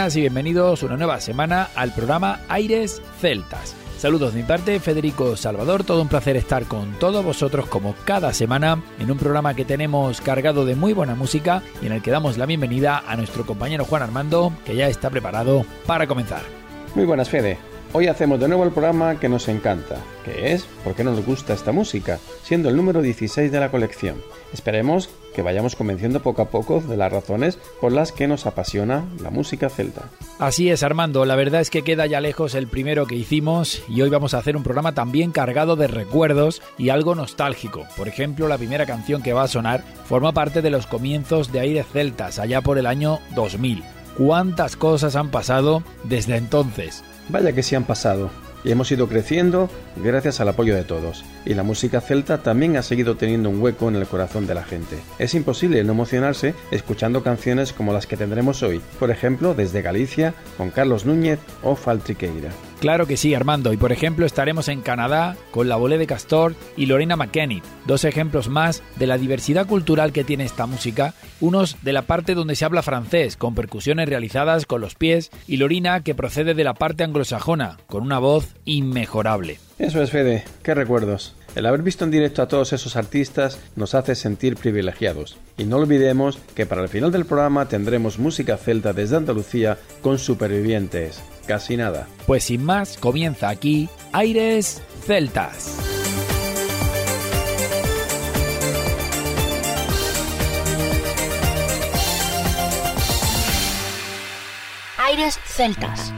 Buenas y bienvenidos una nueva semana al programa Aires Celtas. Saludos de mi parte, Federico Salvador, todo un placer estar con todos vosotros como cada semana en un programa que tenemos cargado de muy buena música y en el que damos la bienvenida a nuestro compañero Juan Armando, que ya está preparado para comenzar. Muy buenas, Fede. Hoy hacemos de nuevo el programa que nos encanta, que es ¿Por qué nos gusta esta música?, siendo el número 16 de la colección. Esperemos que vayamos convenciendo poco a poco de las razones por las que nos apasiona la música celta. Así es, Armando, la verdad es que queda ya lejos el primero que hicimos y hoy vamos a hacer un programa también cargado de recuerdos y algo nostálgico. Por ejemplo, la primera canción que va a sonar forma parte de los comienzos de Aires Celtas, allá por el año 2000. ¿Cuántas cosas han pasado desde entonces? Vaya que sí han pasado y hemos ido creciendo gracias al apoyo de todos. Y la música celta también ha seguido teniendo un hueco en el corazón de la gente. Es imposible no emocionarse escuchando canciones como las que tendremos hoy, por ejemplo desde Galicia con Carlos Núñez o Faltriqueira. Claro que sí, Armando, y por ejemplo estaremos en Canadá con la Bolé de Castor y Lorena McKennitt, dos ejemplos más de la diversidad cultural que tiene esta música, unos de la parte donde se habla francés, con percusiones realizadas con los pies, y Lorina que procede de la parte anglosajona, con una voz inmejorable. Eso es, Fede, qué recuerdos. El haber visto en directo a todos esos artistas nos hace sentir privilegiados. Y no olvidemos que para el final del programa tendremos música celta desde Andalucía con supervivientes. Casi nada. Pues sin más, comienza aquí Aires Celtas. Aires Celtas.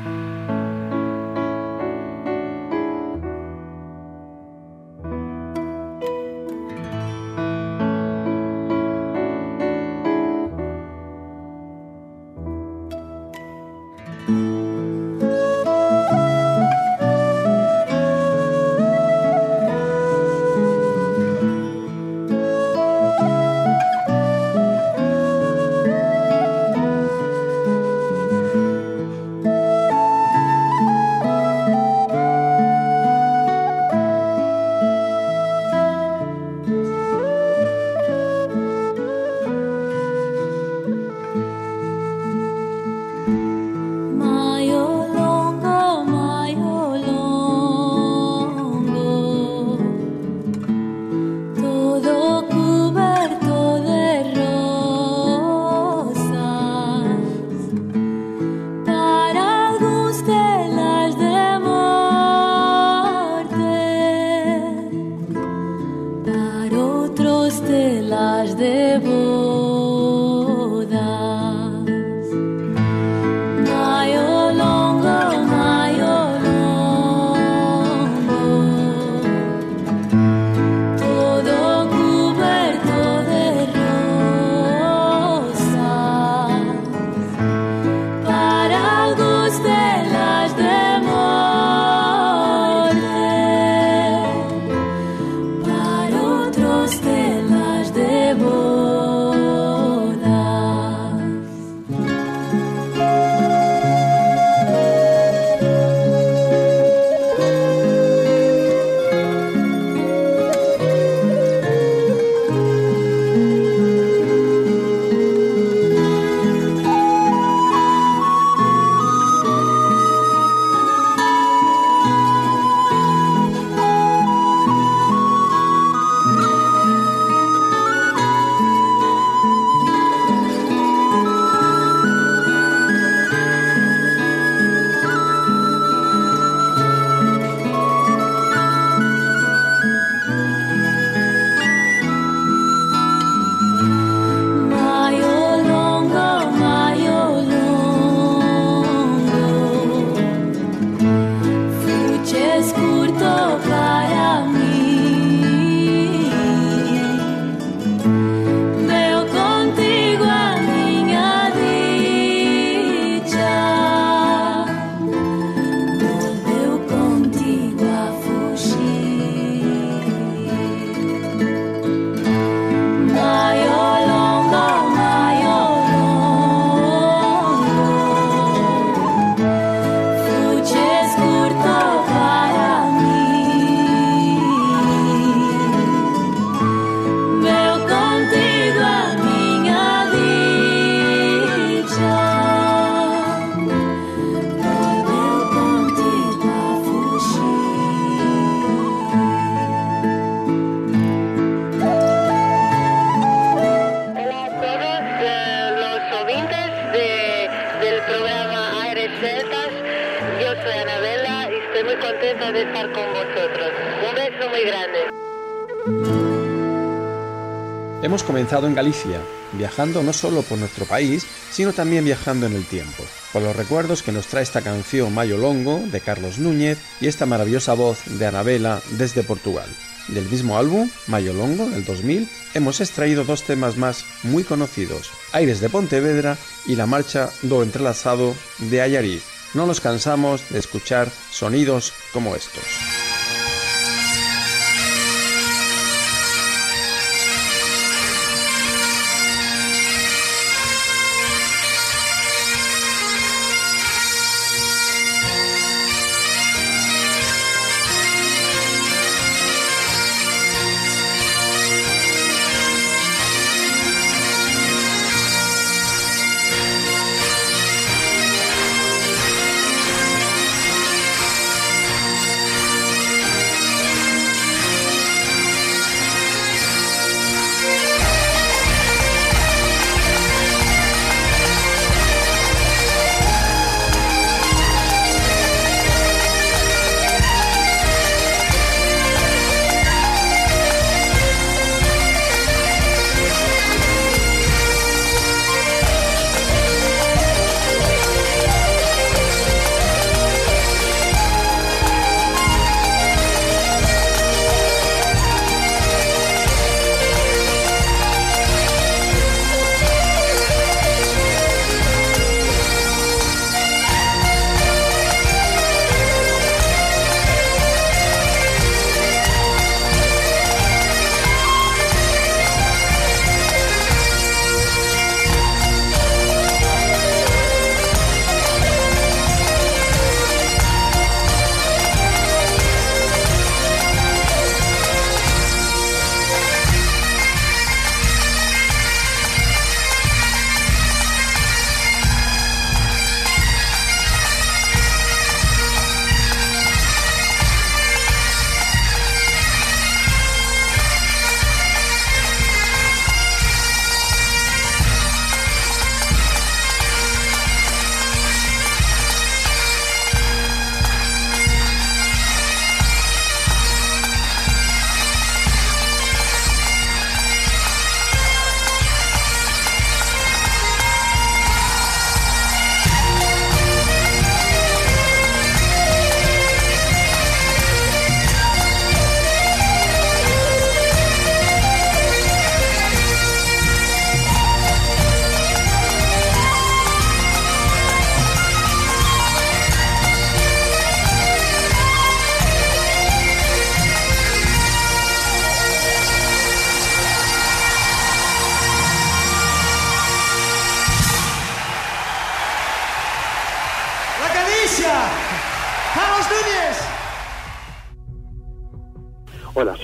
En Galicia, viajando no solo por nuestro país, sino también viajando en el tiempo, por los recuerdos que nos trae esta canción Mayo Longo de Carlos Núñez y esta maravillosa voz de Anabela desde Portugal. Del mismo álbum, Mayo Longo, del 2000, hemos extraído dos temas más muy conocidos, Aires de Pontevedra y la marcha do entrelazado de Ayariz. No nos cansamos de escuchar sonidos como estos.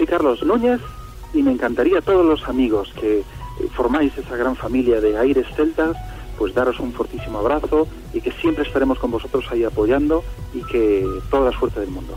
Carlos Núñez y me encantaría a todos los amigos que formáis esa gran familia de Aires Celtas, pues daros un fortísimo abrazo y que siempre estaremos con vosotros ahí apoyando y que toda la suerte del mundo.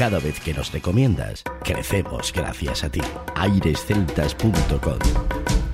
Cada vez que nos recomiendas, crecemos gracias a ti. airesceltas.com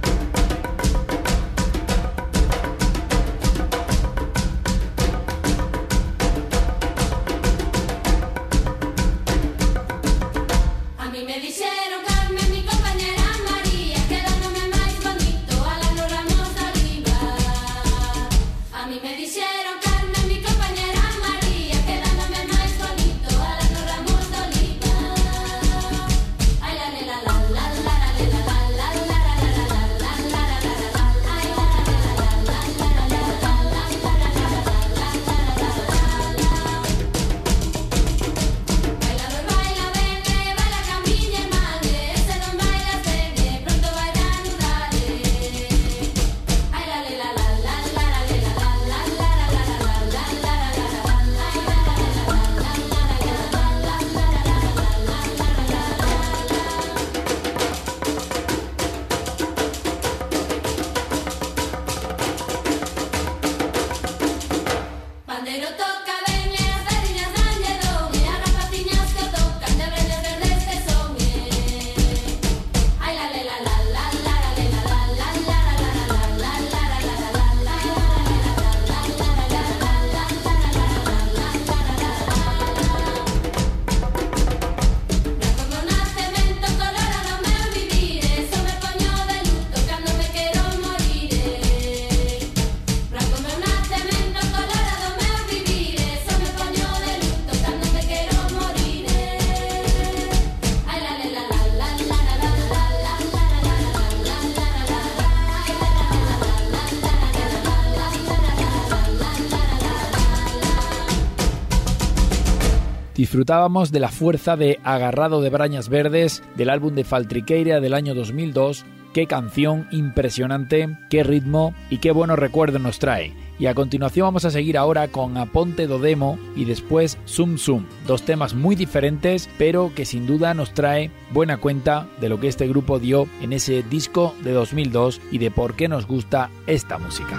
disfrutábamos de la fuerza de Agarrado de Brañas Verdes del álbum de Faltriqueira del año 2002. Qué canción impresionante, qué ritmo y qué buenos recuerdos nos trae. Y a continuación vamos a seguir ahora con Aponte do Demo y después Zoom Zoom, dos temas muy diferentes, pero que sin duda nos trae buena cuenta de lo que este grupo dio en ese disco de 2002 y de por qué nos gusta esta música.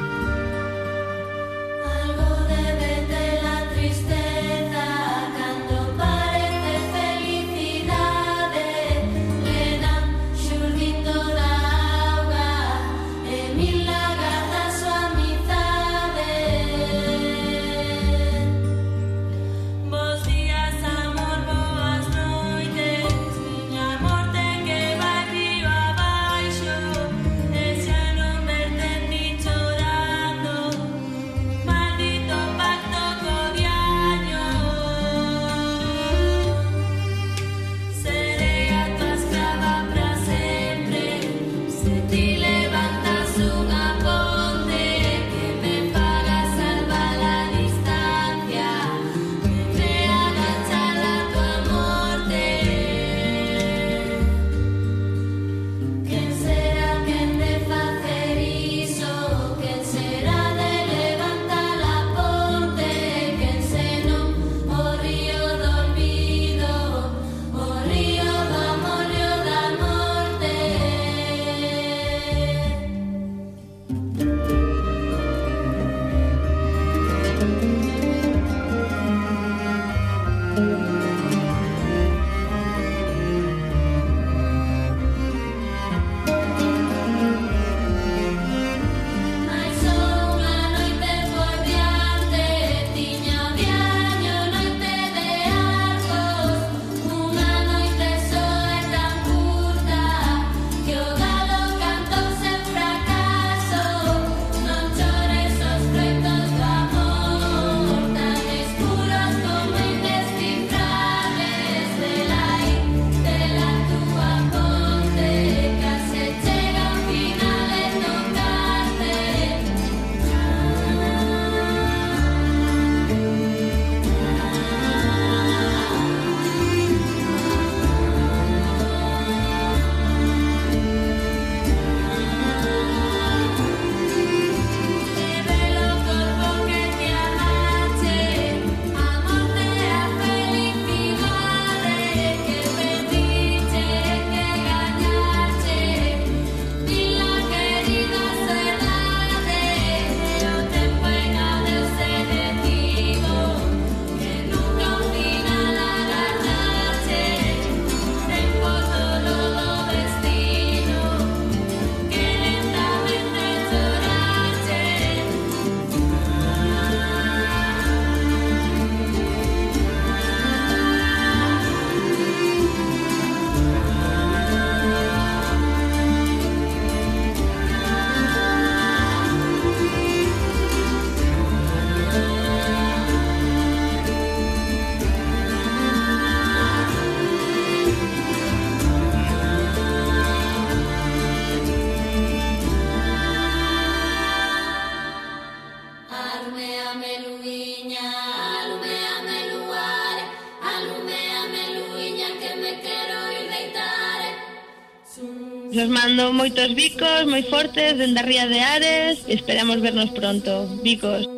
mandou moitos bicos moi fortes dende a Ría de Ares. Esperamos vernos pronto. Bicos.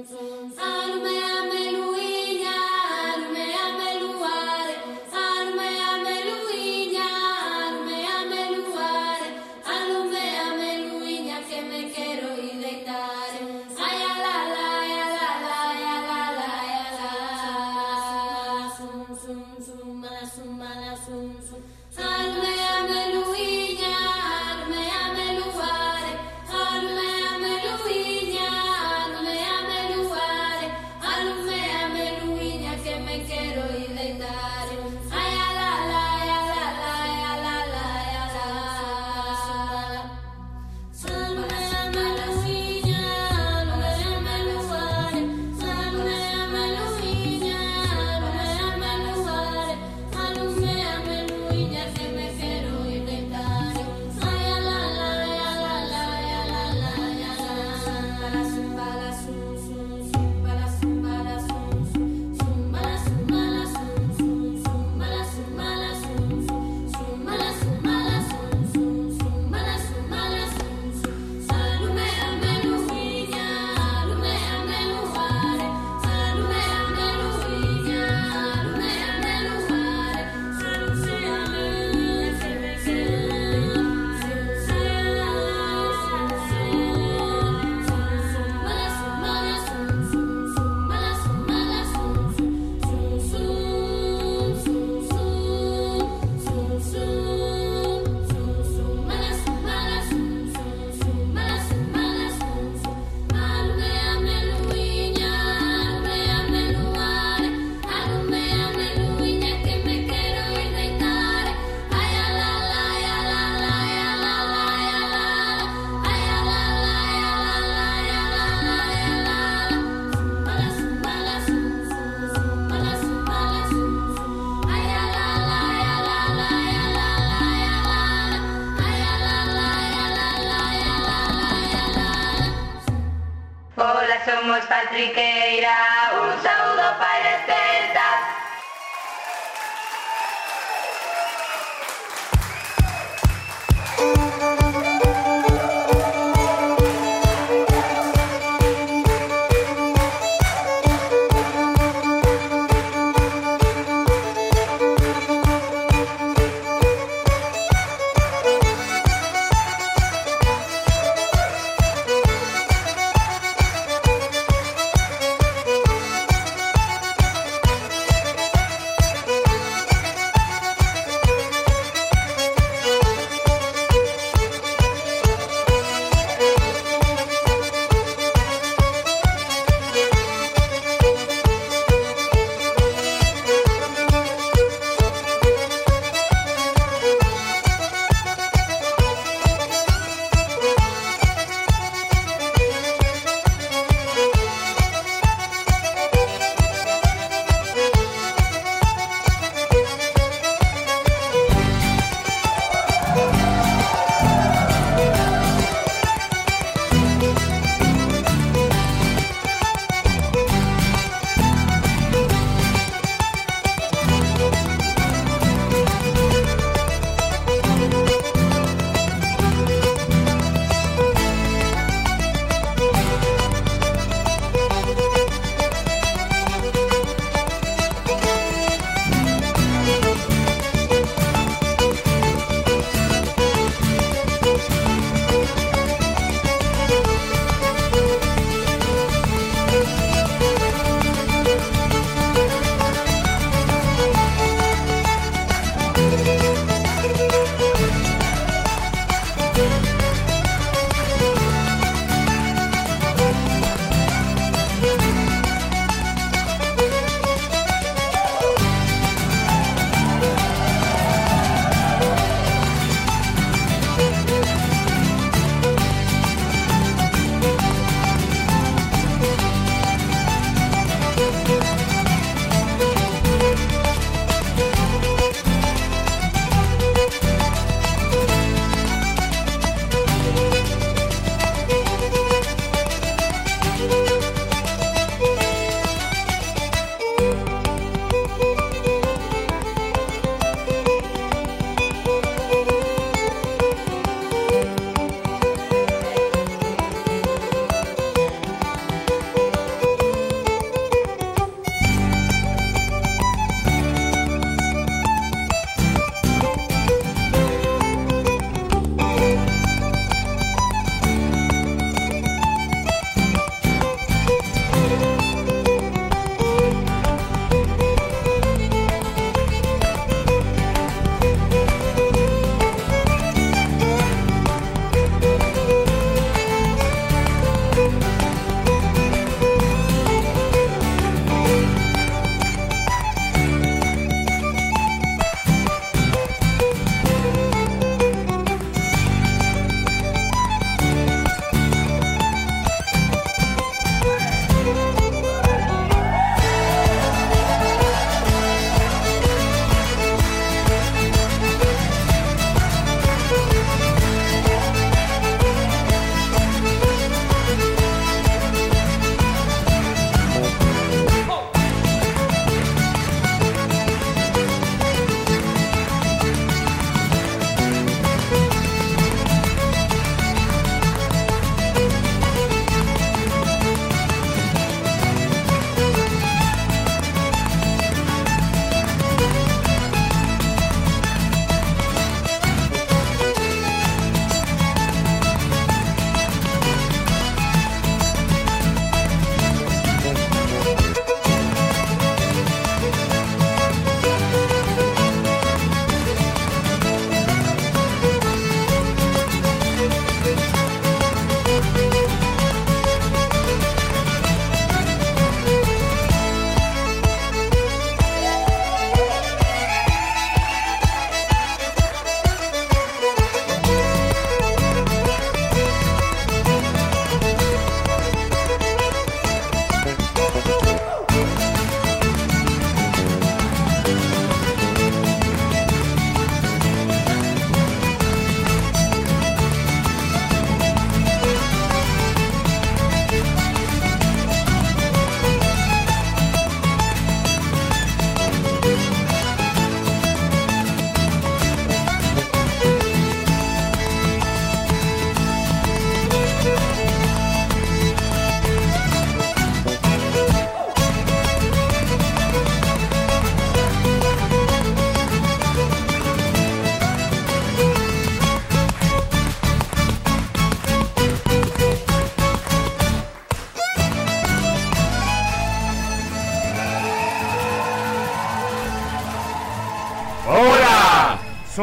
Somos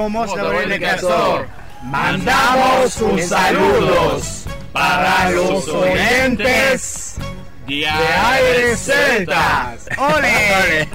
somos de Castor. Mandamos un saludos para los oyentes de Aires Celtas. ¡Ole!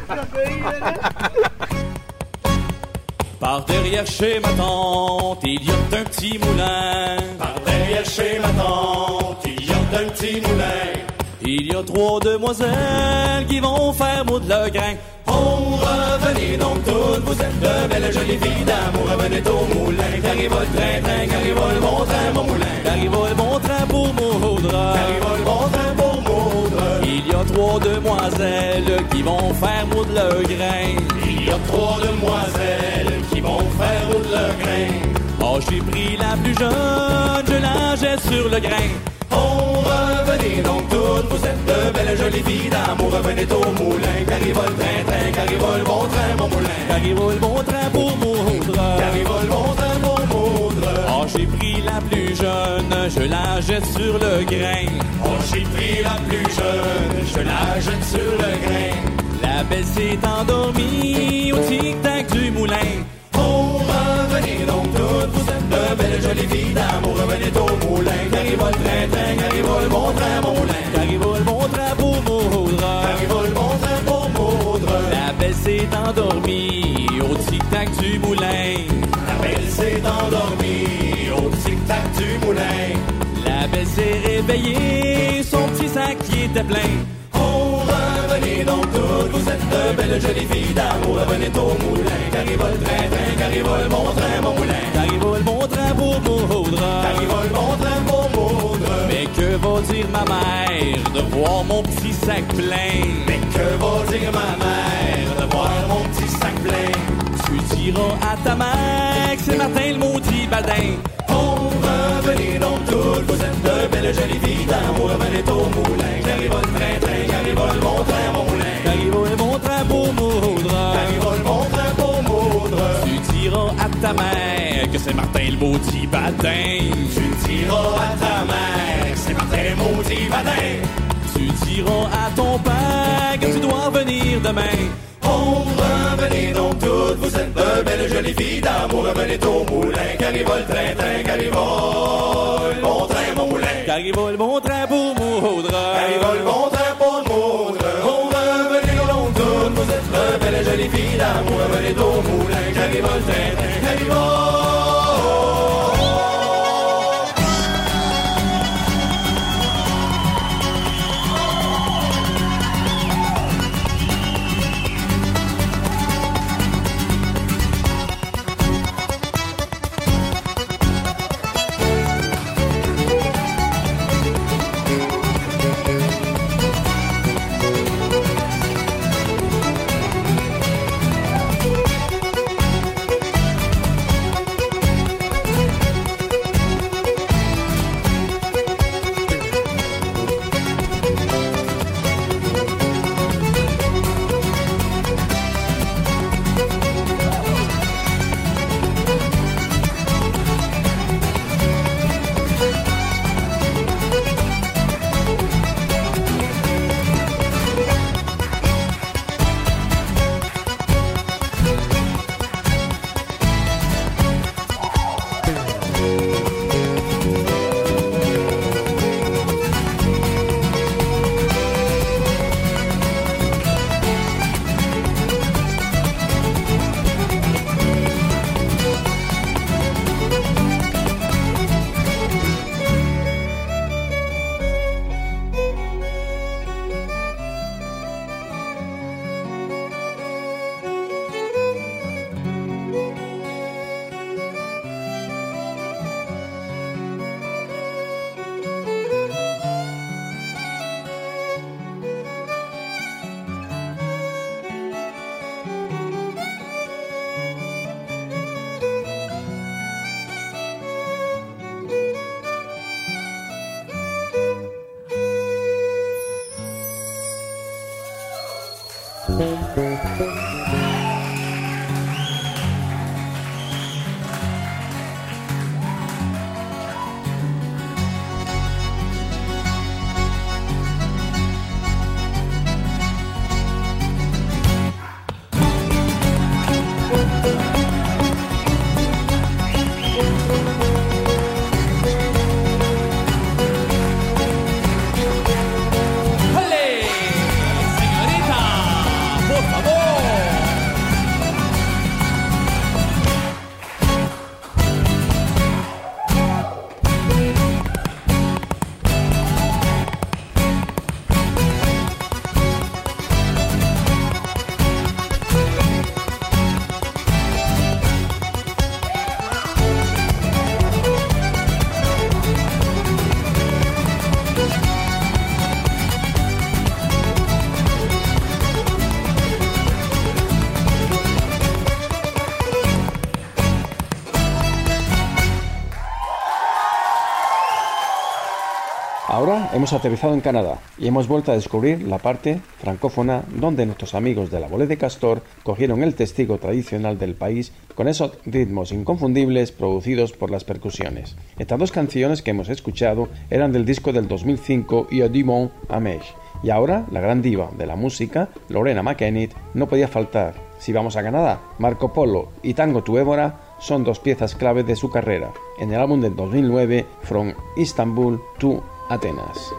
Par derrière chez ma tante, il y a un petit moulin. Par derrière chez ma tante, il y a un petit moulin. Il y a trois demoiselles qui vont faire de le grain. Oh, revenez donc vous êtes de belles jolies filles d'amour, revenez au moulin. Qu'arrive le train, train, qu'arrive le bon train, mon moulin. Qu'arrive le bon train pour moudre. Qu'arrive le bon train pour moudre. Il y a trois demoiselles qui vont faire moudre le grain. Il y a trois demoiselles qui vont faire moudre le grain. Oh, j'ai pris la plus jeune, je la jette sur le grain. Oh, revenez donc toutes, vous êtes de belles jolies filles d'amour, revenez au moulin, qu'arrive le train, train, qu'arrive le bon train, mon moulin, qu'arrive le bon train pour moudre, qu'arrive le bon train pour moudre. Oh, j'ai pris la plus jeune, je la jette sur le grain. Oh, j'ai pris la plus jeune, je la jette sur le grain. La belle s'est endormie au tic-tac du moulin. Oh, revenez donc toutes, vous êtes de belles jolies filles d'amour, revenez au moulin, le train, train, qu'arrive le bon train, mon moulin, qu'arrive le bon train pour moudre, qu'arrive le bon train pour moudre. La belle s'est endormie au tic-tac du moulin. La belle s'est endormie au tic-tac du moulin. La belle s'est réveillée, son petit sac qui était plein. Oh, revenez donc toutes, vous êtes de belles jolies filles d'amour, revenez au moulin, qu'arrive le train, train, qu'arrive le bon train, mon moulin, qu'arrive le bon train pour moudre, qu'arrive le bon train que va dire ma mère de voir mon petit sac plein? Mais que va dire ma mère de voir mon petit sac plein? Tu diras à ta mère que c'est Martin le maudit badin. Oh, revenez donc toutes, vous êtes de belles jolies filles d'amour, revenez au moulin, qu'arrive le train, train, qu'arrive le bon train, mon moulin, qu'arrive le bon train pour moudre, qu'arrive le bon train pour moudre. Tu diras à ta mère que c'est Martin le maudit badin. Tu diras à ta mère le maudit badin. Tu diras à ton père que tu dois venir demain. Oh, revenez donc toutes, vous êtes de belles jolies filles d'amour, revenez au moulin, qu'arrive le train, train, le bon train, mon moulin, qu'arrive le bon train pour moudre, qu'arrive le bon train pour moudre. Oh, revenez donc toutes, vous êtes de belles jolies filles d'amour, revenez au moulin, le train, train, qu'arrive hemos aterrizado en Canadá y hemos vuelto a descubrir la parte francófona donde nuestros amigos de la Bolée de Castor cogieron el testigo tradicional del país con esos ritmos inconfundibles producidos por las percusiones. Estas dos canciones que hemos escuchado eran del disco del 2005 y Dumont Amèche. Y ahora la gran diva de la música, Lorena McKennitt, no podía faltar. Si vamos a Canadá, Marco Polo y Tango tu Évora son dos piezas clave de su carrera. En el álbum del 2009, From Istanbul to Atenas.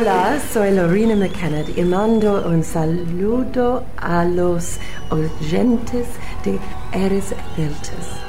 Hola, soy Lorena McKenna y mando un saludo a los oyentes de Eres Deltas.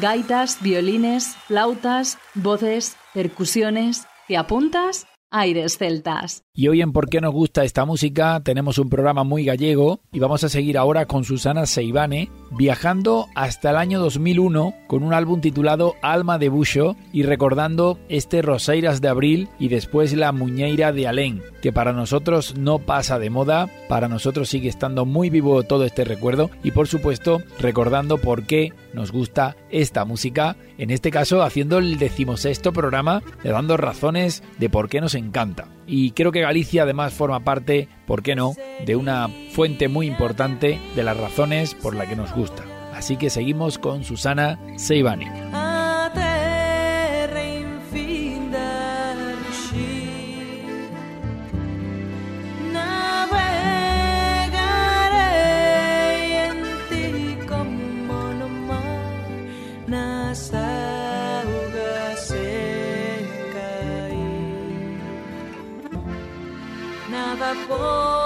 Gaitas, violines, flautas, voces, percusiones. ¿Te apuntas? Aires Celtas. Y hoy en ¿Por qué nos gusta esta música? tenemos un programa muy gallego y vamos a seguir ahora con Susana Seibane viajando hasta el año 2001 con un álbum titulado Alma de Buxo y recordando este Roseiras de Abril y después La Muñeira de Alén, que para nosotros no pasa de moda, para nosotros sigue estando muy vivo todo este recuerdo y por supuesto recordando por qué nos gusta esta música, en este caso haciendo el decimosexto programa, le dando razones de por qué nos encanta. Y creo que Galicia además forma parte, ¿por qué no?, de una fuente muy importante de las razones por las que nos gusta. Así que seguimos con Susana Seibani. favor.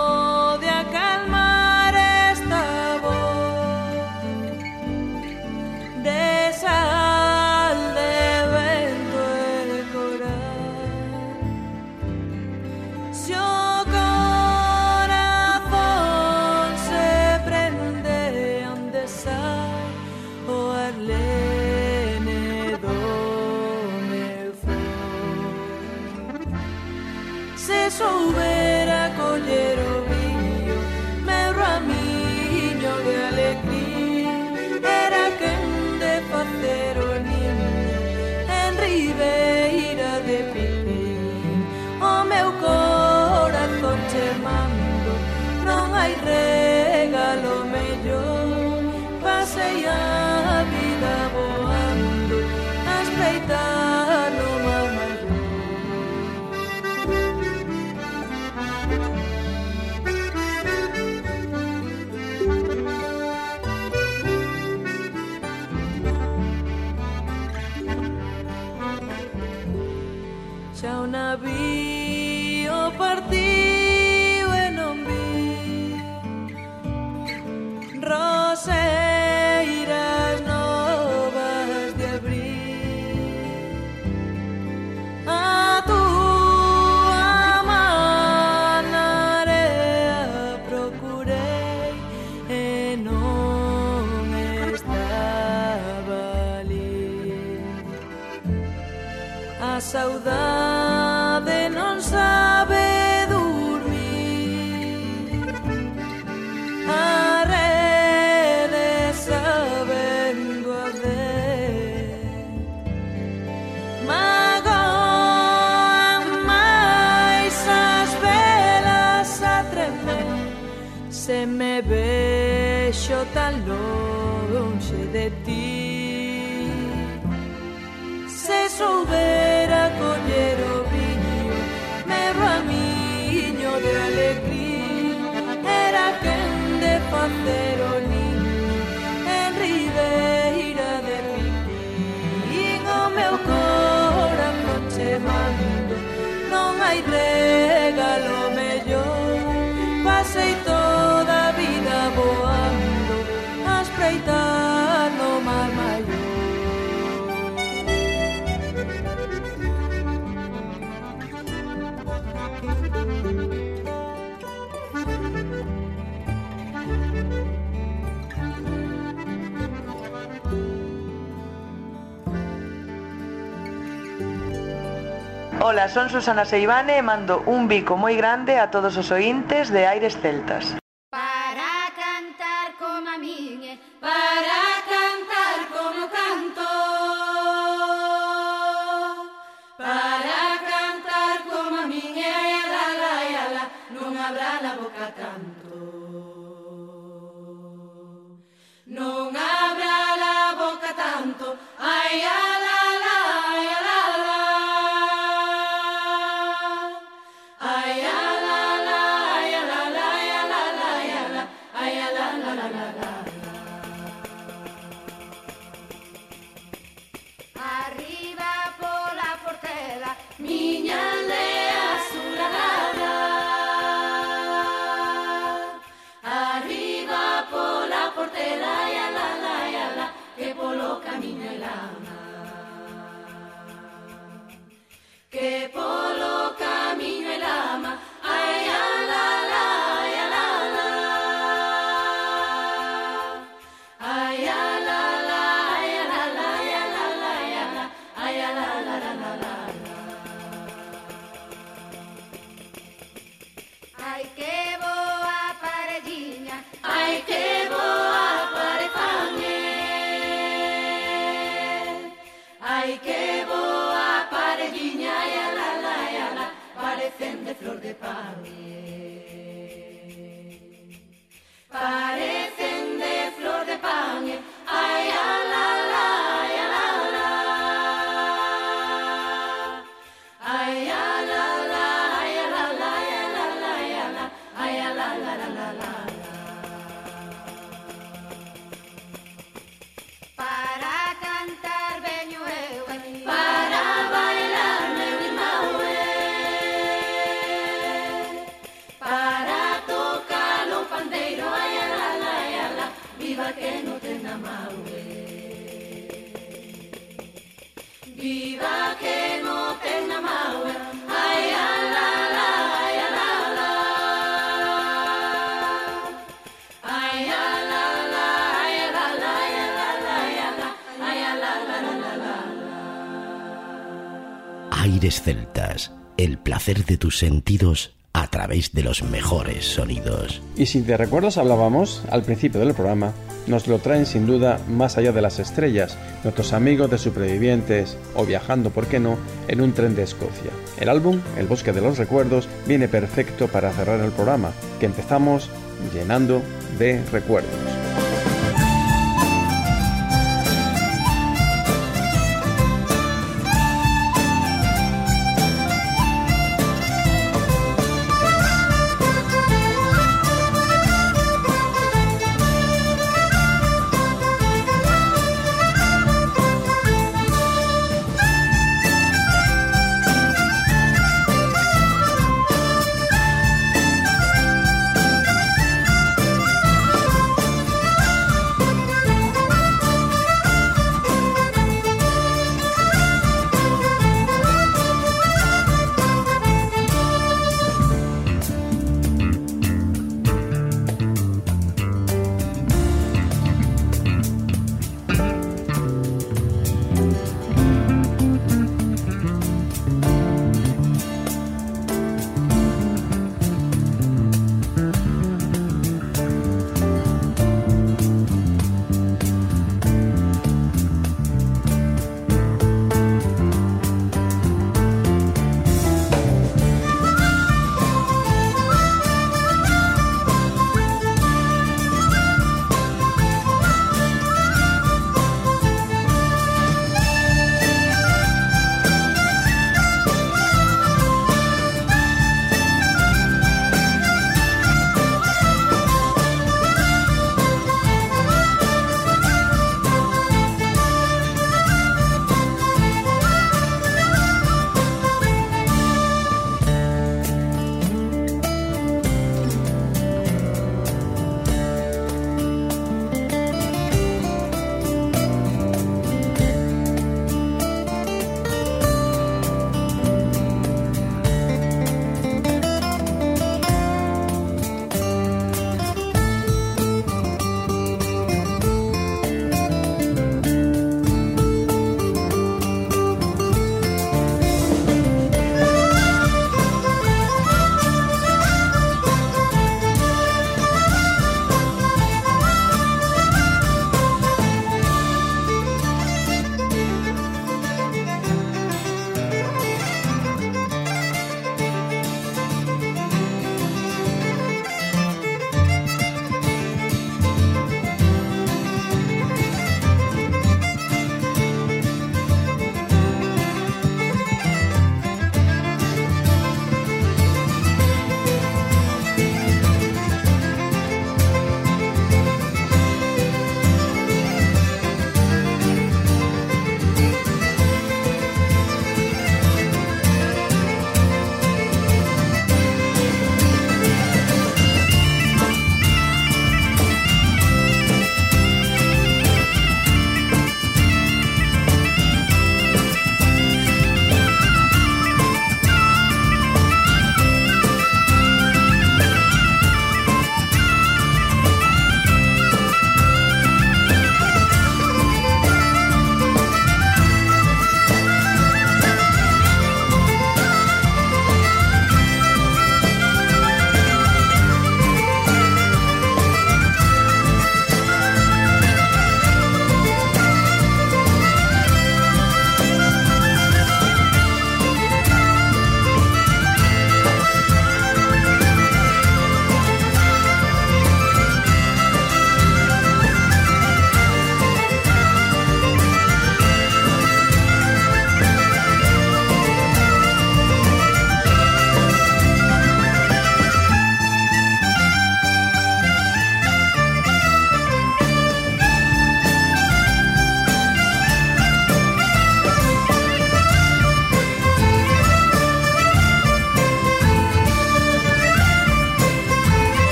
Ola, son Susana Seivane e mando un bico moi grande a todos os ointes de Aires Celtas. Bye. Celtas, el placer de tus sentidos a través de los mejores sonidos. Y si de recuerdos hablábamos al principio del programa, nos lo traen sin duda más allá de las estrellas, nuestros amigos de supervivientes o viajando, por qué no, en un tren de Escocia. El álbum, El Bosque de los Recuerdos, viene perfecto para cerrar el programa, que empezamos llenando de recuerdos.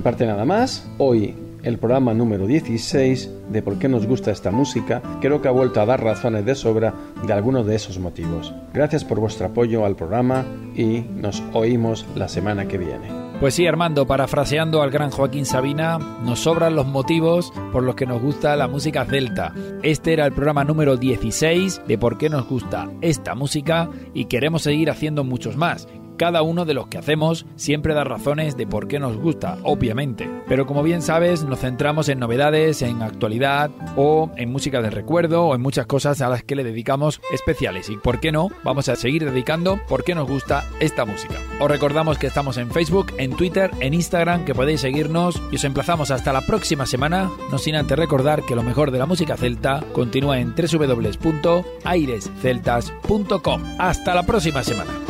Mi parte nada más, hoy el programa número 16 de por qué nos gusta esta música creo que ha vuelto a dar razones de sobra de algunos de esos motivos. Gracias por vuestro apoyo al programa y nos oímos la semana que viene. Pues sí, Armando, parafraseando al gran Joaquín Sabina, nos sobran los motivos por los que nos gusta la música celta. Este era el programa número 16 de por qué nos gusta esta música y queremos seguir haciendo muchos más cada uno de los que hacemos siempre da razones de por qué nos gusta, obviamente. Pero como bien sabes, nos centramos en novedades, en actualidad o en música de recuerdo o en muchas cosas a las que le dedicamos especiales. Y por qué no, vamos a seguir dedicando por qué nos gusta esta música. Os recordamos que estamos en Facebook, en Twitter, en Instagram, que podéis seguirnos y os emplazamos hasta la próxima semana, no sin antes recordar que lo mejor de la música celta continúa en www.airesceltas.com. Hasta la próxima semana.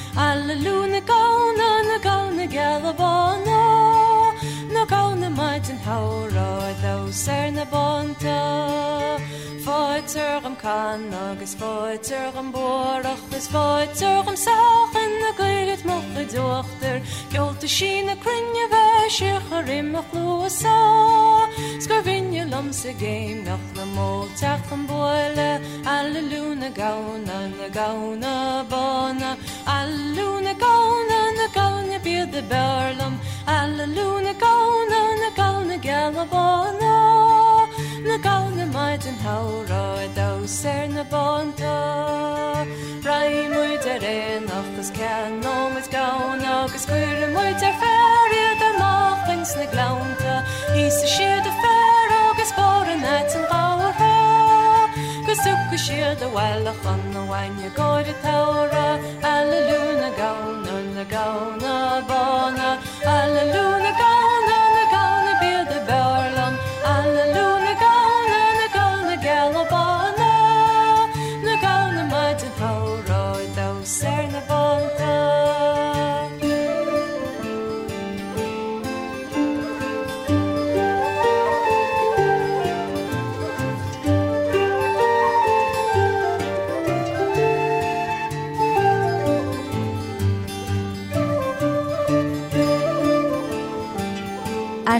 Alleluna gauna na gauna galabana na gauna might and howra thou serna bonta Foiter kan agus foiter borach is foiter am in na gailet moch dochter Gjolte shina krinje veshe harim achlua sa Skurvin lomse game nach na mol tach an boile. Alle luna gauna na gauna bona alle luna gauna na gauna bir de berlum. Alle luna gauna na gauna galabona na gauna might and how right thou ser na bonta rai mui dere nach das kern no mit gauna gus quir mui der ferie der machens na glaunta is a shit of nights and Gowra Gusuk shear the while on the wine you go to Taura Hallelujah gaun on the gaun bona. Hallelujah